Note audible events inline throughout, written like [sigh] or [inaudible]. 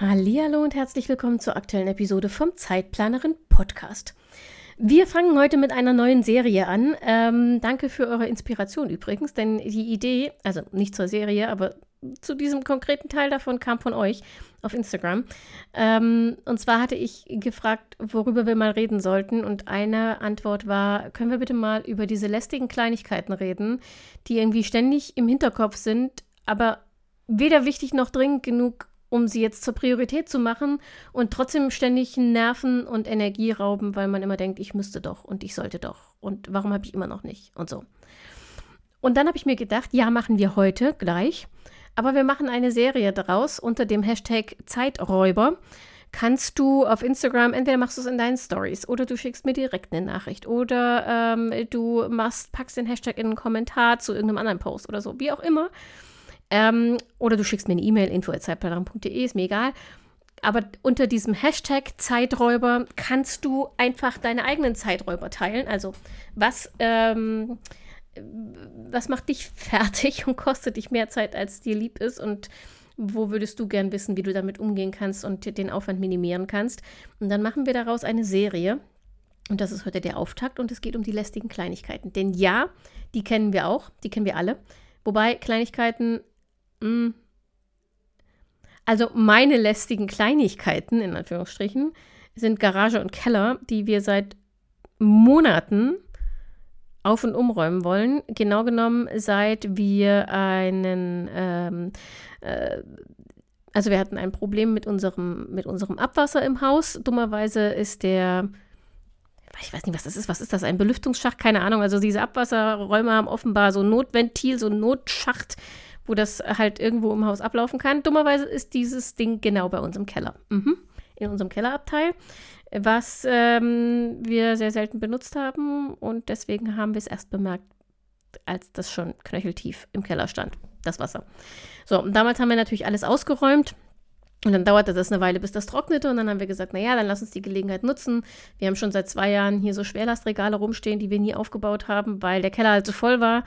Hallo und herzlich willkommen zur aktuellen Episode vom Zeitplanerin Podcast. Wir fangen heute mit einer neuen Serie an. Ähm, danke für eure Inspiration übrigens, denn die Idee, also nicht zur Serie, aber zu diesem konkreten Teil davon kam von euch auf Instagram. Ähm, und zwar hatte ich gefragt, worüber wir mal reden sollten. Und eine Antwort war, können wir bitte mal über diese lästigen Kleinigkeiten reden, die irgendwie ständig im Hinterkopf sind, aber weder wichtig noch dringend genug, um sie jetzt zur Priorität zu machen und trotzdem ständig Nerven und Energie rauben, weil man immer denkt, ich müsste doch und ich sollte doch und warum habe ich immer noch nicht und so. Und dann habe ich mir gedacht, ja, machen wir heute gleich, aber wir machen eine Serie daraus unter dem Hashtag Zeiträuber. Kannst du auf Instagram, entweder machst du es in deinen Stories oder du schickst mir direkt eine Nachricht oder ähm, du machst, packst den Hashtag in einen Kommentar zu irgendeinem anderen Post oder so, wie auch immer. Ähm, oder du schickst mir eine E-Mail, info.zeitplanerin.de, ist mir egal. Aber unter diesem Hashtag Zeiträuber kannst du einfach deine eigenen Zeiträuber teilen. Also was, ähm, was macht dich [laughs] fertig und kostet dich mehr Zeit, als dir lieb ist? Und wo würdest du gern wissen, wie du damit umgehen kannst und den Aufwand minimieren kannst? Und dann machen wir daraus eine Serie. Und das ist heute der Auftakt und es geht um die lästigen Kleinigkeiten. Denn ja, die kennen wir auch, die kennen wir alle. Wobei Kleinigkeiten hm. Also meine lästigen Kleinigkeiten, in Anführungsstrichen, sind Garage und Keller, die wir seit Monaten auf und umräumen wollen. Genau genommen, seit wir einen, ähm, äh, also wir hatten ein Problem mit unserem, mit unserem Abwasser im Haus. Dummerweise ist der, ich weiß nicht, was das ist, was ist das, ein Belüftungsschacht? Keine Ahnung. Also diese Abwasserräume haben offenbar so ein Notventil, so ein Notschacht, wo das halt irgendwo im Haus ablaufen kann. Dummerweise ist dieses Ding genau bei uns im Keller. Mhm. In unserem Kellerabteil, was ähm, wir sehr selten benutzt haben und deswegen haben wir es erst bemerkt, als das schon knöcheltief im Keller stand, das Wasser. So, und damals haben wir natürlich alles ausgeräumt. Und dann dauerte das eine Weile, bis das trocknete. Und dann haben wir gesagt, naja, dann lass uns die Gelegenheit nutzen. Wir haben schon seit zwei Jahren hier so Schwerlastregale rumstehen, die wir nie aufgebaut haben, weil der Keller halt so voll war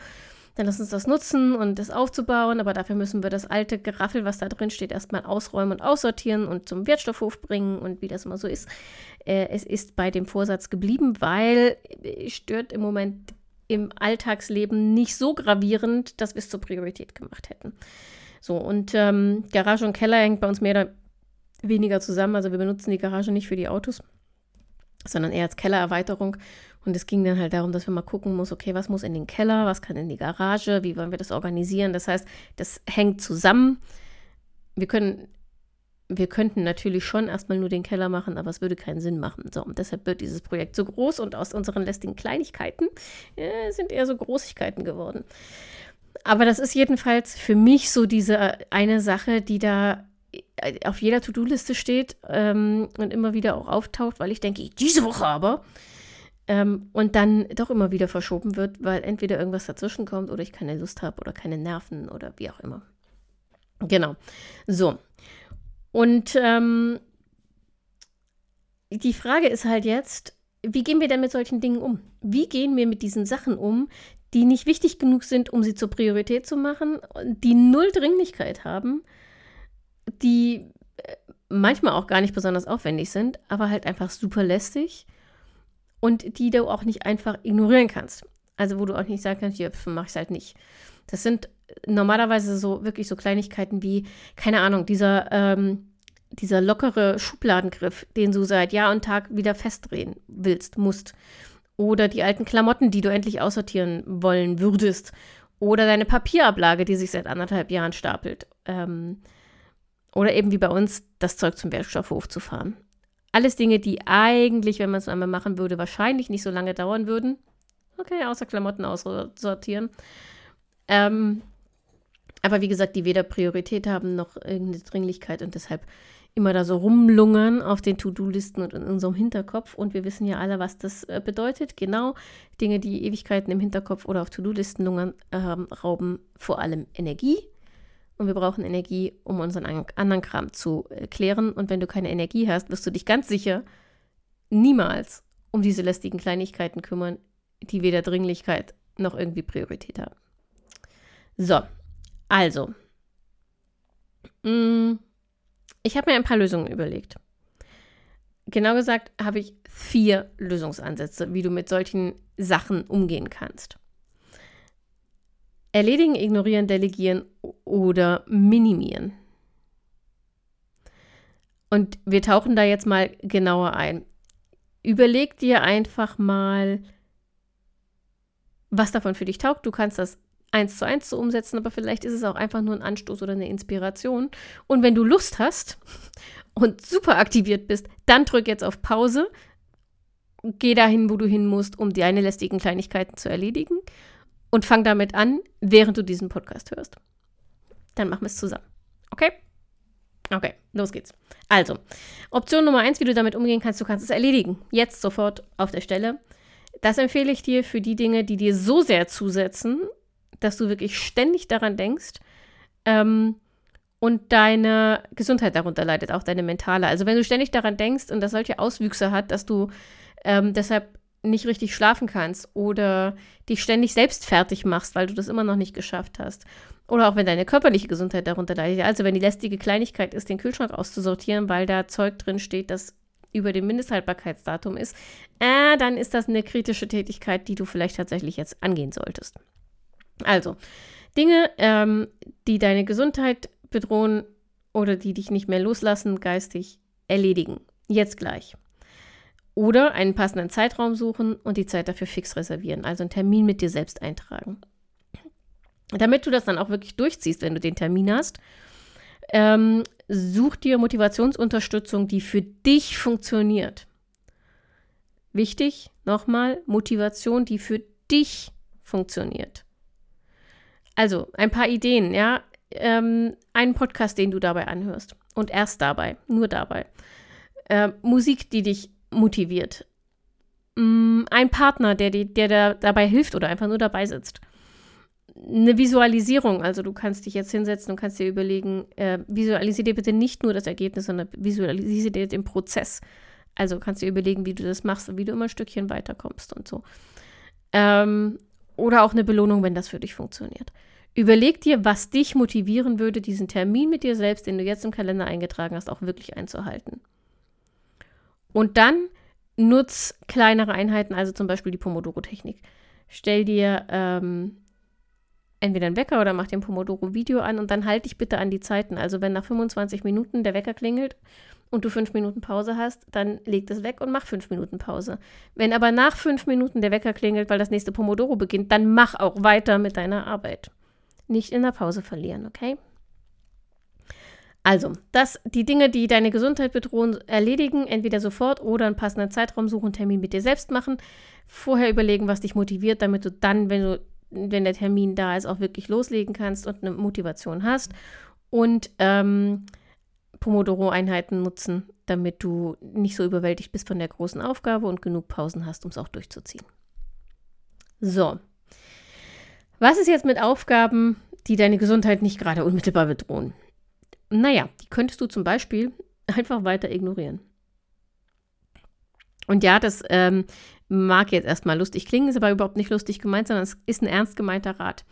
dann lass uns das nutzen und das aufzubauen, aber dafür müssen wir das alte Geraffel, was da drin steht, erstmal ausräumen und aussortieren und zum Wertstoffhof bringen und wie das immer so ist. Äh, es ist bei dem Vorsatz geblieben, weil es stört im Moment im Alltagsleben nicht so gravierend, dass wir es zur Priorität gemacht hätten. So, und ähm, Garage und Keller hängt bei uns mehr oder weniger zusammen. Also wir benutzen die Garage nicht für die Autos, sondern eher als Kellererweiterung. Und es ging dann halt darum, dass wir mal gucken muss, okay, was muss in den Keller, was kann in die Garage, wie wollen wir das organisieren. Das heißt, das hängt zusammen. Wir können, wir könnten natürlich schon erstmal nur den Keller machen, aber es würde keinen Sinn machen. So, und deshalb wird dieses Projekt so groß und aus unseren lästigen Kleinigkeiten äh, sind eher so Großigkeiten geworden. Aber das ist jedenfalls für mich so diese eine Sache, die da äh, auf jeder To-Do-Liste steht ähm, und immer wieder auch auftaucht, weil ich denke, diese Woche aber ähm, und dann doch immer wieder verschoben wird, weil entweder irgendwas dazwischen kommt oder ich keine Lust habe oder keine Nerven oder wie auch immer. Genau. So. Und ähm, die Frage ist halt jetzt, wie gehen wir denn mit solchen Dingen um? Wie gehen wir mit diesen Sachen um, die nicht wichtig genug sind, um sie zur Priorität zu machen, die null Dringlichkeit haben, die äh, manchmal auch gar nicht besonders aufwendig sind, aber halt einfach super lästig und die du auch nicht einfach ignorieren kannst. Also wo du auch nicht sagen kannst, ja, mach ich halt nicht. Das sind normalerweise so wirklich so Kleinigkeiten wie, keine Ahnung, dieser, ähm, dieser lockere Schubladengriff, den du seit Jahr und Tag wieder festdrehen willst, musst. Oder die alten Klamotten, die du endlich aussortieren wollen würdest. Oder deine Papierablage, die sich seit anderthalb Jahren stapelt. Ähm, oder eben wie bei uns, das Zeug zum Werkstoffhof zu fahren. Alles Dinge, die eigentlich, wenn man es einmal machen würde, wahrscheinlich nicht so lange dauern würden. Okay, außer Klamotten aussortieren. Ähm, aber wie gesagt, die weder Priorität haben noch irgendeine Dringlichkeit und deshalb immer da so rumlungern auf den To-Do-Listen und in unserem Hinterkopf. Und wir wissen ja alle, was das äh, bedeutet. Genau, Dinge, die Ewigkeiten im Hinterkopf oder auf To-Do-Listen lungern, äh, rauben vor allem Energie. Und wir brauchen Energie, um unseren anderen Kram zu äh, klären. Und wenn du keine Energie hast, wirst du dich ganz sicher niemals um diese lästigen Kleinigkeiten kümmern, die weder Dringlichkeit noch irgendwie Priorität haben. So, also. Mm, ich habe mir ein paar Lösungen überlegt. Genau gesagt habe ich vier Lösungsansätze, wie du mit solchen Sachen umgehen kannst. Erledigen, ignorieren, delegieren oder minimieren. Und wir tauchen da jetzt mal genauer ein. Überleg dir einfach mal, was davon für dich taugt. Du kannst das eins zu eins zu umsetzen, aber vielleicht ist es auch einfach nur ein Anstoß oder eine Inspiration. Und wenn du Lust hast [laughs] und super aktiviert bist, dann drück jetzt auf Pause, geh dahin, wo du hin musst, um deine lästigen Kleinigkeiten zu erledigen und fang damit an, während du diesen Podcast hörst. Dann machen wir es zusammen. Okay? Okay, los geht's. Also, Option Nummer eins, wie du damit umgehen kannst, du kannst es erledigen. Jetzt sofort auf der Stelle. Das empfehle ich dir für die Dinge, die dir so sehr zusetzen, dass du wirklich ständig daran denkst ähm, und deine Gesundheit darunter leidet, auch deine mentale. Also wenn du ständig daran denkst und das solche Auswüchse hat, dass du ähm, deshalb nicht richtig schlafen kannst oder dich ständig selbst fertig machst, weil du das immer noch nicht geschafft hast. Oder auch wenn deine körperliche Gesundheit darunter leidet. Also wenn die lästige Kleinigkeit ist, den Kühlschrank auszusortieren, weil da Zeug drin steht, das über dem Mindesthaltbarkeitsdatum ist, äh, dann ist das eine kritische Tätigkeit, die du vielleicht tatsächlich jetzt angehen solltest. Also, Dinge, ähm, die deine Gesundheit bedrohen oder die dich nicht mehr loslassen, geistig erledigen. Jetzt gleich. Oder einen passenden Zeitraum suchen und die Zeit dafür fix reservieren, also einen Termin mit dir selbst eintragen. Damit du das dann auch wirklich durchziehst, wenn du den Termin hast, ähm, such dir Motivationsunterstützung, die für dich funktioniert. Wichtig, nochmal, Motivation, die für dich funktioniert. Also, ein paar Ideen, ja. Ähm, einen Podcast, den du dabei anhörst. Und erst dabei, nur dabei. Äh, Musik, die dich motiviert. Mm, ein Partner, der, die, der da, dabei hilft oder einfach nur dabei sitzt. Eine Visualisierung, also du kannst dich jetzt hinsetzen und kannst dir überlegen, äh, visualisiere dir bitte nicht nur das Ergebnis, sondern visualisiere dir den Prozess. Also kannst du dir überlegen, wie du das machst und wie du immer ein Stückchen weiterkommst und so. Ähm, oder auch eine Belohnung, wenn das für dich funktioniert. Überleg dir, was dich motivieren würde, diesen Termin mit dir selbst, den du jetzt im Kalender eingetragen hast, auch wirklich einzuhalten. Und dann nutz kleinere Einheiten, also zum Beispiel die Pomodoro-Technik. Stell dir ähm, entweder einen Wecker oder mach dir ein Pomodoro-Video an und dann halt dich bitte an die Zeiten. Also wenn nach 25 Minuten der Wecker klingelt und du fünf Minuten Pause hast, dann leg das weg und mach fünf Minuten Pause. Wenn aber nach fünf Minuten der Wecker klingelt, weil das nächste Pomodoro beginnt, dann mach auch weiter mit deiner Arbeit. Nicht in der Pause verlieren, okay? Also, das, die Dinge, die deine Gesundheit bedrohen, erledigen, entweder sofort oder einen passenden Zeitraum suchen, Termin mit dir selbst machen. Vorher überlegen, was dich motiviert, damit du dann, wenn du, wenn der Termin da ist, auch wirklich loslegen kannst und eine Motivation hast. Und ähm, Pomodoro-Einheiten nutzen, damit du nicht so überwältigt bist von der großen Aufgabe und genug Pausen hast, um es auch durchzuziehen. So. Was ist jetzt mit Aufgaben, die deine Gesundheit nicht gerade unmittelbar bedrohen? Naja, die könntest du zum Beispiel [laughs] einfach weiter ignorieren. Und ja, das ähm, mag jetzt erstmal lustig klingen, ist aber überhaupt nicht lustig gemeint, sondern es ist ein ernst gemeinter Rat.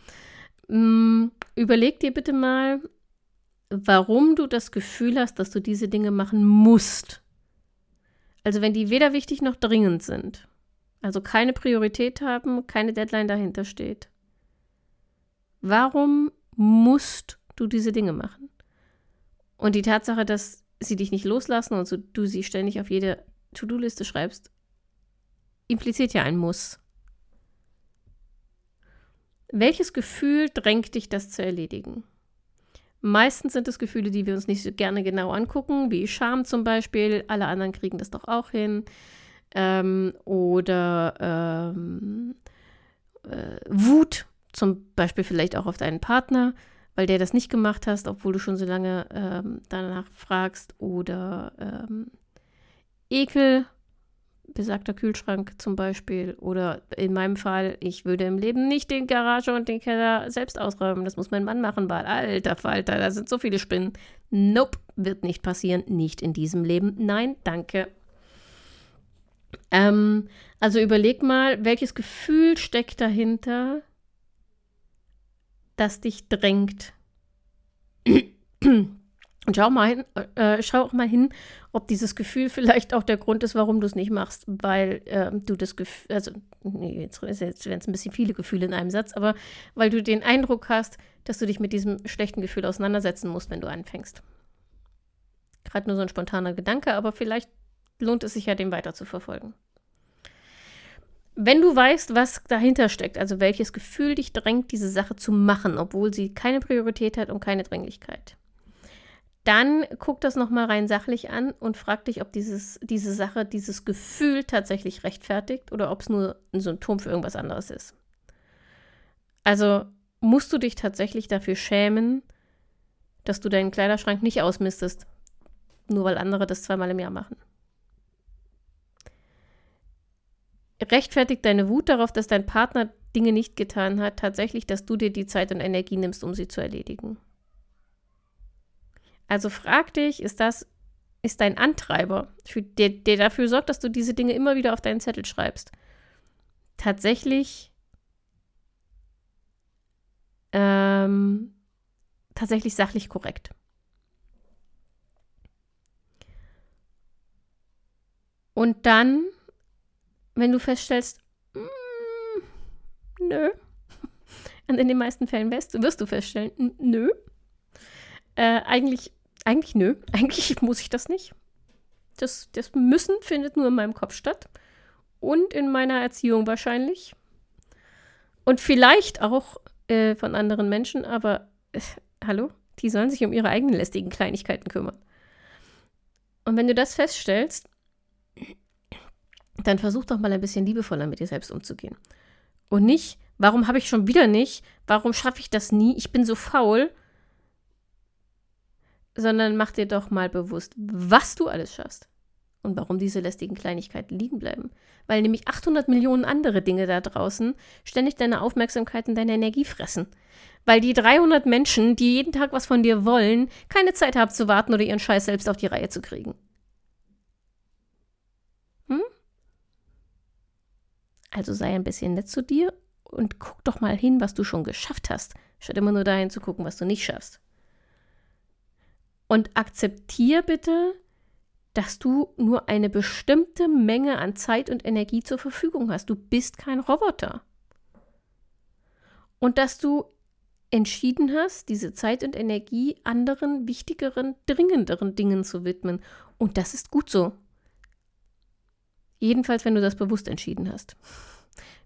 Hm, überleg dir bitte mal, warum du das Gefühl hast, dass du diese Dinge machen musst. Also wenn die weder wichtig noch dringend sind, also keine Priorität haben, keine Deadline dahinter steht. Warum musst du diese Dinge machen? Und die Tatsache, dass sie dich nicht loslassen und so du sie ständig auf jede To-Do-Liste schreibst, impliziert ja ein Muss. Welches Gefühl drängt dich, das zu erledigen? Meistens sind es Gefühle, die wir uns nicht so gerne genau angucken, wie Scham zum Beispiel. Alle anderen kriegen das doch auch hin. Ähm, oder ähm, äh, Wut, zum Beispiel vielleicht auch auf deinen Partner, weil der das nicht gemacht hast, obwohl du schon so lange ähm, danach fragst. Oder ähm, Ekel, besagter Kühlschrank zum Beispiel. Oder in meinem Fall, ich würde im Leben nicht den Garage und den Keller selbst ausräumen. Das muss mein Mann machen, weil alter Falter, da sind so viele Spinnen. Nope, wird nicht passieren. Nicht in diesem Leben. Nein, danke. Ähm, also überleg mal, welches Gefühl steckt dahinter, das dich drängt. Und schau, mal hin, äh, schau auch mal hin, ob dieses Gefühl vielleicht auch der Grund ist, warum du es nicht machst, weil äh, du das Gefühl, also, nee, jetzt, jetzt werden es ein bisschen viele Gefühle in einem Satz, aber weil du den Eindruck hast, dass du dich mit diesem schlechten Gefühl auseinandersetzen musst, wenn du anfängst. Gerade nur so ein spontaner Gedanke, aber vielleicht lohnt es sich ja, den weiter zu verfolgen. Wenn du weißt, was dahinter steckt, also welches Gefühl dich drängt, diese Sache zu machen, obwohl sie keine Priorität hat und keine Dringlichkeit, dann guck das nochmal rein sachlich an und frag dich, ob dieses, diese Sache, dieses Gefühl tatsächlich rechtfertigt oder ob es nur ein Symptom für irgendwas anderes ist. Also musst du dich tatsächlich dafür schämen, dass du deinen Kleiderschrank nicht ausmistest, nur weil andere das zweimal im Jahr machen. Rechtfertigt deine Wut darauf, dass dein Partner Dinge nicht getan hat, tatsächlich, dass du dir die Zeit und Energie nimmst, um sie zu erledigen. Also frag dich, ist das, ist dein Antreiber, der, der dafür sorgt, dass du diese Dinge immer wieder auf deinen Zettel schreibst, tatsächlich, ähm, tatsächlich sachlich korrekt. Und dann wenn du feststellst, mm, nö, [laughs] und in den meisten Fällen wirst, wirst du feststellen, nö, äh, eigentlich, eigentlich nö, [laughs] eigentlich muss ich das nicht. Das, das Müssen findet nur in meinem Kopf statt und in meiner Erziehung wahrscheinlich. Und vielleicht auch äh, von anderen Menschen, aber äh, hallo, die sollen sich um ihre eigenen lästigen Kleinigkeiten kümmern. Und wenn du das feststellst, dann versuch doch mal ein bisschen liebevoller mit dir selbst umzugehen. Und nicht, warum habe ich schon wieder nicht, warum schaffe ich das nie, ich bin so faul, sondern mach dir doch mal bewusst, was du alles schaffst und warum diese lästigen Kleinigkeiten liegen bleiben. Weil nämlich 800 Millionen andere Dinge da draußen ständig deine Aufmerksamkeit und deine Energie fressen. Weil die 300 Menschen, die jeden Tag was von dir wollen, keine Zeit haben zu warten oder ihren Scheiß selbst auf die Reihe zu kriegen. Also sei ein bisschen nett zu dir und guck doch mal hin, was du schon geschafft hast, statt immer nur dahin zu gucken, was du nicht schaffst. Und akzeptier bitte, dass du nur eine bestimmte Menge an Zeit und Energie zur Verfügung hast. Du bist kein Roboter. Und dass du entschieden hast, diese Zeit und Energie anderen, wichtigeren, dringenderen Dingen zu widmen. Und das ist gut so. Jedenfalls, wenn du das bewusst entschieden hast.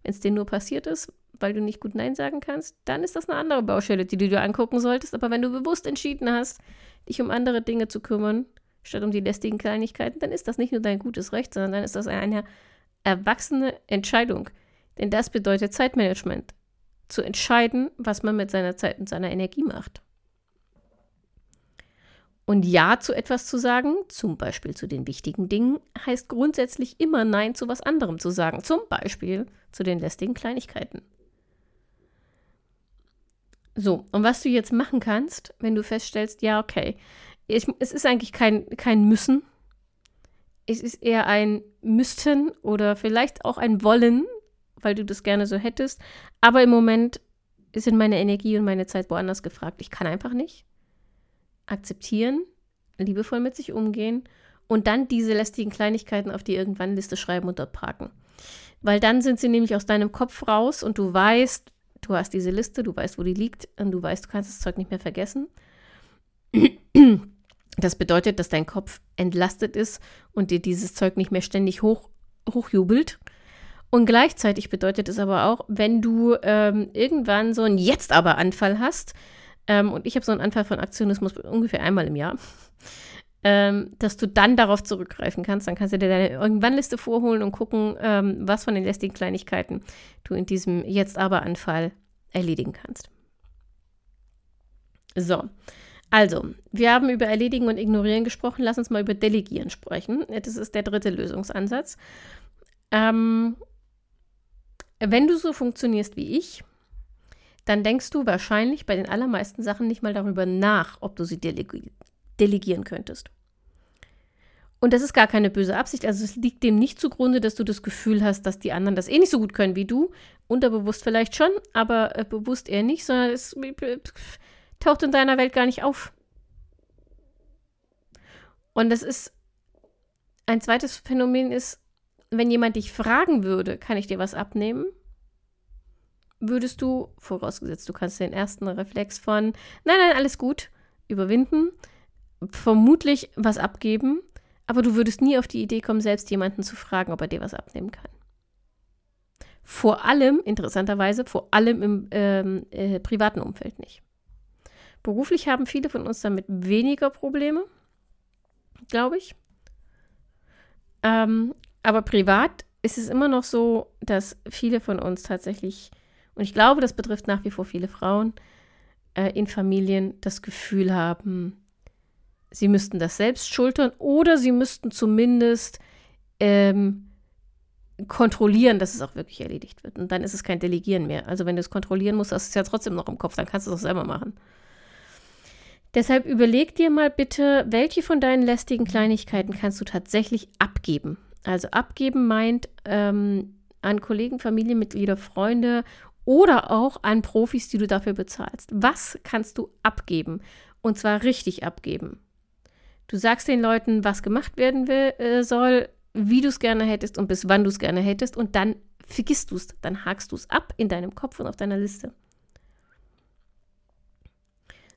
Wenn es dir nur passiert ist, weil du nicht gut Nein sagen kannst, dann ist das eine andere Baustelle, die du dir angucken solltest. Aber wenn du bewusst entschieden hast, dich um andere Dinge zu kümmern, statt um die lästigen Kleinigkeiten, dann ist das nicht nur dein gutes Recht, sondern dann ist das eine erwachsene Entscheidung. Denn das bedeutet Zeitmanagement. Zu entscheiden, was man mit seiner Zeit und seiner Energie macht. Und Ja zu etwas zu sagen, zum Beispiel zu den wichtigen Dingen, heißt grundsätzlich immer Nein zu was anderem zu sagen, zum Beispiel zu den lästigen Kleinigkeiten. So, und was du jetzt machen kannst, wenn du feststellst, ja, okay, ich, es ist eigentlich kein, kein Müssen, es ist eher ein Müssten oder vielleicht auch ein Wollen, weil du das gerne so hättest, aber im Moment sind meine Energie und meine Zeit woanders gefragt. Ich kann einfach nicht akzeptieren, liebevoll mit sich umgehen und dann diese lästigen Kleinigkeiten auf die irgendwann Liste schreiben und dort parken. Weil dann sind sie nämlich aus deinem Kopf raus und du weißt, du hast diese Liste, du weißt, wo die liegt und du weißt, du kannst das Zeug nicht mehr vergessen. Das bedeutet, dass dein Kopf entlastet ist und dir dieses Zeug nicht mehr ständig hoch, hochjubelt. Und gleichzeitig bedeutet es aber auch, wenn du ähm, irgendwann so einen Jetzt-Aber-Anfall hast, ähm, und ich habe so einen Anfall von Aktionismus ungefähr einmal im Jahr, ähm, dass du dann darauf zurückgreifen kannst. Dann kannst du dir deine Irgendwann-Liste vorholen und gucken, ähm, was von den lästigen Kleinigkeiten du in diesem Jetzt-Aber-Anfall erledigen kannst. So, also, wir haben über Erledigen und Ignorieren gesprochen. Lass uns mal über Delegieren sprechen. Das ist der dritte Lösungsansatz. Ähm, wenn du so funktionierst wie ich, dann denkst du wahrscheinlich bei den allermeisten Sachen nicht mal darüber nach, ob du sie delegi delegieren könntest. Und das ist gar keine böse Absicht. Also es liegt dem nicht zugrunde, dass du das Gefühl hast, dass die anderen das eh nicht so gut können wie du. Unterbewusst vielleicht schon, aber äh, bewusst eher nicht, sondern es äh, taucht in deiner Welt gar nicht auf. Und das ist ein zweites Phänomen ist, wenn jemand dich fragen würde, kann ich dir was abnehmen? Würdest du, vorausgesetzt, du kannst den ersten Reflex von, nein, nein, alles gut, überwinden, vermutlich was abgeben, aber du würdest nie auf die Idee kommen, selbst jemanden zu fragen, ob er dir was abnehmen kann. Vor allem, interessanterweise, vor allem im ähm, äh, privaten Umfeld nicht. Beruflich haben viele von uns damit weniger Probleme, glaube ich. Ähm, aber privat ist es immer noch so, dass viele von uns tatsächlich, und ich glaube, das betrifft nach wie vor viele Frauen, äh, in Familien das Gefühl haben, sie müssten das selbst schultern oder sie müssten zumindest ähm, kontrollieren, dass es auch wirklich erledigt wird. Und dann ist es kein Delegieren mehr. Also wenn du es kontrollieren musst, hast du es ja trotzdem noch im Kopf, dann kannst du es auch selber machen. Deshalb überleg dir mal bitte, welche von deinen lästigen Kleinigkeiten kannst du tatsächlich abgeben. Also abgeben meint ähm, an Kollegen, Familienmitglieder, Freunde oder auch an Profis, die du dafür bezahlst. Was kannst du abgeben? Und zwar richtig abgeben. Du sagst den Leuten, was gemacht werden will, äh, soll, wie du es gerne hättest und bis wann du es gerne hättest und dann vergisst du es, dann hakst du es ab in deinem Kopf und auf deiner Liste.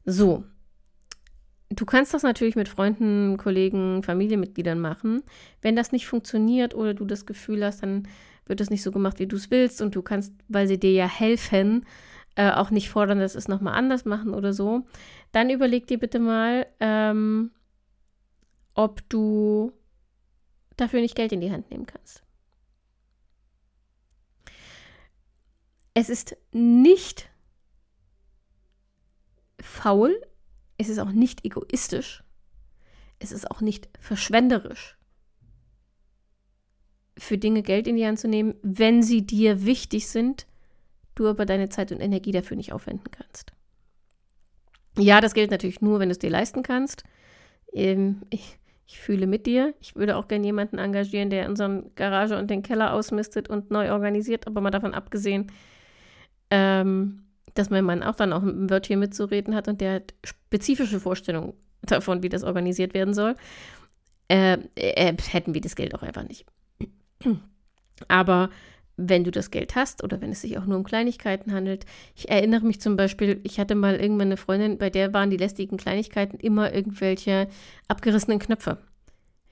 So, Du kannst das natürlich mit Freunden, Kollegen, Familienmitgliedern machen. Wenn das nicht funktioniert oder du das Gefühl hast, dann wird es nicht so gemacht, wie du es willst und du kannst, weil sie dir ja helfen, äh, auch nicht fordern, dass es nochmal anders machen oder so, dann überleg dir bitte mal, ähm, ob du dafür nicht Geld in die Hand nehmen kannst. Es ist nicht faul, es ist auch nicht egoistisch, es ist auch nicht verschwenderisch, für Dinge Geld in die Hand zu nehmen, wenn sie dir wichtig sind, du aber deine Zeit und Energie dafür nicht aufwenden kannst. Ja, das gilt natürlich nur, wenn du es dir leisten kannst. Ähm, ich, ich fühle mit dir. Ich würde auch gerne jemanden engagieren, der unseren Garage und den Keller ausmistet und neu organisiert, aber mal davon abgesehen, ähm, dass mein Mann auch dann auch ein Wörtchen mitzureden hat und der hat spezifische Vorstellungen davon, wie das organisiert werden soll, äh, äh, hätten wir das Geld auch einfach nicht. Aber wenn du das Geld hast oder wenn es sich auch nur um Kleinigkeiten handelt. Ich erinnere mich zum Beispiel, ich hatte mal irgendwann eine Freundin, bei der waren die lästigen Kleinigkeiten immer irgendwelche abgerissenen Knöpfe.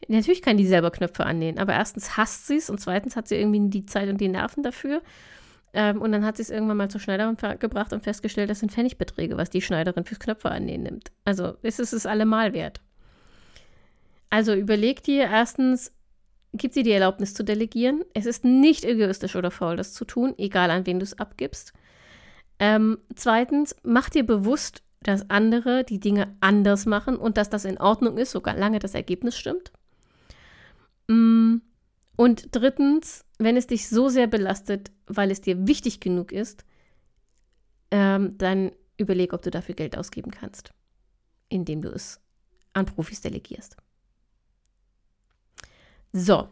Natürlich kann die selber Knöpfe annähen, aber erstens hasst sie es und zweitens hat sie irgendwie die Zeit und die Nerven dafür. Ähm, und dann hat sie es irgendwann mal zur Schneiderin gebracht und festgestellt, das sind Pfennigbeträge, was die Schneiderin fürs Knöpfe annähen nimmt. Also ist es es allemal wert. Also überleg dir erstens, gibt sie die Erlaubnis zu delegieren. Es ist nicht egoistisch oder faul, das zu tun, egal an wen du es abgibst. Ähm, zweitens, mach dir bewusst, dass andere die Dinge anders machen und dass das in Ordnung ist, solange das Ergebnis stimmt. Mm, und drittens, wenn es dich so sehr belastet, weil es dir wichtig genug ist, ähm, dann überleg, ob du dafür Geld ausgeben kannst, indem du es an Profis delegierst. So,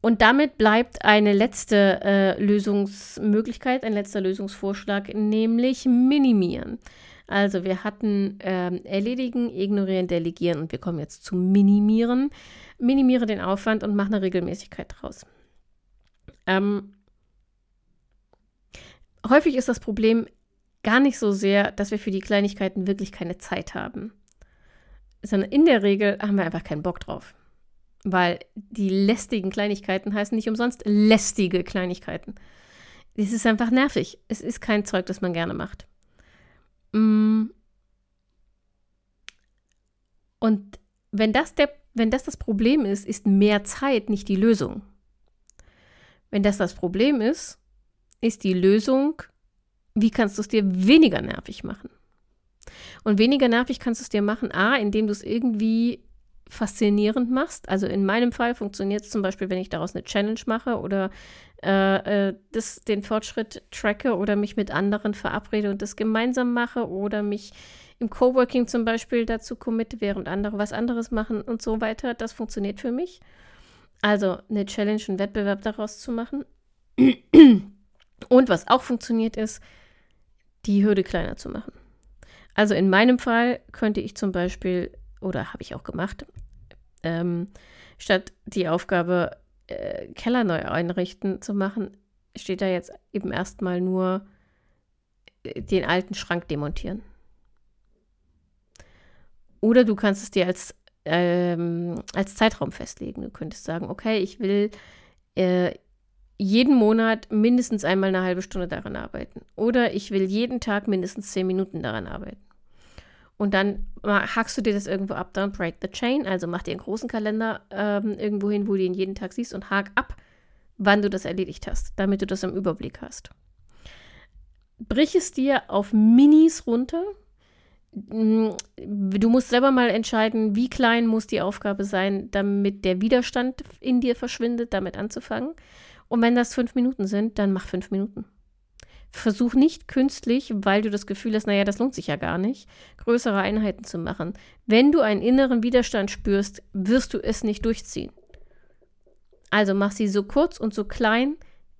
und damit bleibt eine letzte äh, Lösungsmöglichkeit, ein letzter Lösungsvorschlag, nämlich minimieren. Also wir hatten ähm, erledigen, ignorieren, delegieren und wir kommen jetzt zu minimieren. Minimiere den Aufwand und mach eine Regelmäßigkeit draus. Ähm, häufig ist das Problem gar nicht so sehr, dass wir für die Kleinigkeiten wirklich keine Zeit haben, sondern in der Regel haben wir einfach keinen Bock drauf. Weil die lästigen Kleinigkeiten heißen nicht umsonst lästige Kleinigkeiten. Es ist einfach nervig. Es ist kein Zeug, das man gerne macht. Mm. Und wenn das, der, wenn das das Problem ist, ist mehr Zeit nicht die Lösung. Wenn das das Problem ist, ist die Lösung, wie kannst du es dir weniger nervig machen? Und weniger nervig kannst du es dir machen, a, indem du es irgendwie faszinierend machst. Also in meinem Fall funktioniert es zum Beispiel, wenn ich daraus eine Challenge mache oder äh, äh, das, den Fortschritt tracke oder mich mit anderen verabrede und das gemeinsam mache oder mich im Coworking zum Beispiel dazu committe, während andere was anderes machen und so weiter. Das funktioniert für mich. Also eine Challenge, einen Wettbewerb daraus zu machen. Und was auch funktioniert ist, die Hürde kleiner zu machen. Also in meinem Fall könnte ich zum Beispiel, oder habe ich auch gemacht, ähm, statt die Aufgabe äh, Keller neu einrichten zu machen, steht da jetzt eben erstmal nur äh, den alten Schrank demontieren. Oder du kannst es dir als, ähm, als Zeitraum festlegen. Du könntest sagen, okay, ich will äh, jeden Monat mindestens einmal eine halbe Stunde daran arbeiten. Oder ich will jeden Tag mindestens zehn Minuten daran arbeiten. Und dann hackst du dir das irgendwo ab, dann break the chain. Also mach dir einen großen Kalender ähm, irgendwo hin, wo du ihn jeden Tag siehst und hak ab, wann du das erledigt hast, damit du das im Überblick hast. Brich es dir auf Minis runter. Mm, du musst selber mal entscheiden, wie klein muss die Aufgabe sein, damit der Widerstand in dir verschwindet, damit anzufangen. Und wenn das fünf Minuten sind, dann mach fünf Minuten. Versuch nicht künstlich, weil du das Gefühl hast, naja, das lohnt sich ja gar nicht, größere Einheiten zu machen. Wenn du einen inneren Widerstand spürst, wirst du es nicht durchziehen. Also mach sie so kurz und so klein,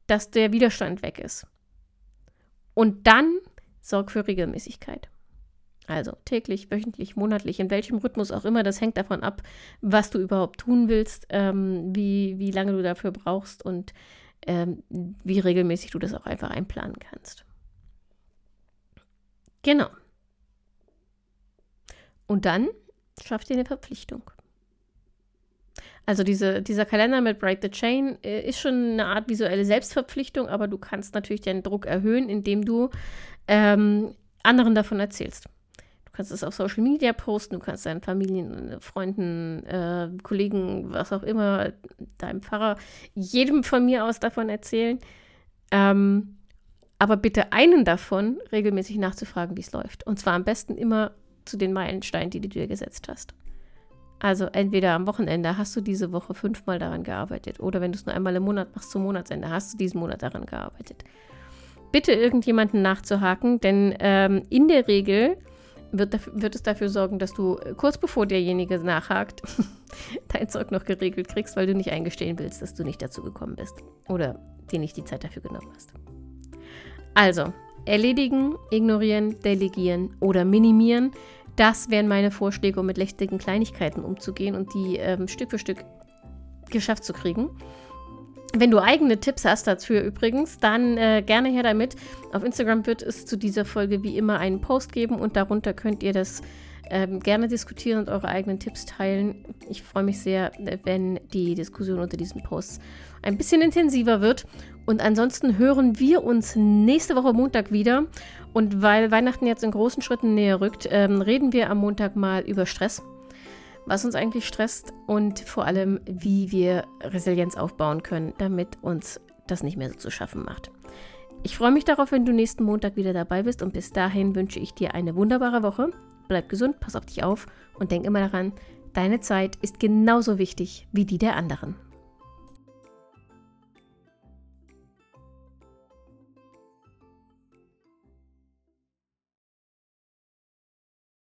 dass der Widerstand weg ist. Und dann sorg für Regelmäßigkeit. Also täglich, wöchentlich, monatlich, in welchem Rhythmus auch immer. Das hängt davon ab, was du überhaupt tun willst, ähm, wie, wie lange du dafür brauchst und ähm, wie regelmäßig du das auch einfach einplanen kannst. Genau. Und dann schaff dir eine Verpflichtung. Also diese, dieser Kalender mit Break the Chain äh, ist schon eine Art visuelle Selbstverpflichtung, aber du kannst natürlich deinen Druck erhöhen, indem du ähm, anderen davon erzählst kannst es auf Social Media posten, du kannst deinen Familien, Freunden, äh, Kollegen, was auch immer, deinem Pfarrer, jedem von mir aus davon erzählen. Ähm, aber bitte einen davon regelmäßig nachzufragen, wie es läuft. Und zwar am besten immer zu den Meilensteinen, die du dir gesetzt hast. Also entweder am Wochenende hast du diese Woche fünfmal daran gearbeitet oder wenn du es nur einmal im Monat machst zum Monatsende, hast du diesen Monat daran gearbeitet. Bitte irgendjemanden nachzuhaken, denn ähm, in der Regel wird, wird es dafür sorgen, dass du äh, kurz bevor derjenige nachhakt, [laughs] dein Zeug noch geregelt kriegst, weil du nicht eingestehen willst, dass du nicht dazu gekommen bist oder dir nicht die Zeit dafür genommen hast. Also, erledigen, ignorieren, delegieren oder minimieren. Das wären meine Vorschläge, um mit lästigen Kleinigkeiten umzugehen und die ähm, Stück für Stück geschafft zu kriegen. Wenn du eigene Tipps hast dazu übrigens, dann äh, gerne her damit. Auf Instagram wird es zu dieser Folge wie immer einen Post geben und darunter könnt ihr das ähm, gerne diskutieren und eure eigenen Tipps teilen. Ich freue mich sehr, wenn die Diskussion unter diesen Posts ein bisschen intensiver wird. Und ansonsten hören wir uns nächste Woche Montag wieder. Und weil Weihnachten jetzt in großen Schritten näher rückt, ähm, reden wir am Montag mal über Stress was uns eigentlich stresst und vor allem, wie wir Resilienz aufbauen können, damit uns das nicht mehr so zu schaffen macht. Ich freue mich darauf, wenn du nächsten Montag wieder dabei bist und bis dahin wünsche ich dir eine wunderbare Woche. Bleib gesund, pass auf dich auf und denk immer daran, deine Zeit ist genauso wichtig wie die der anderen.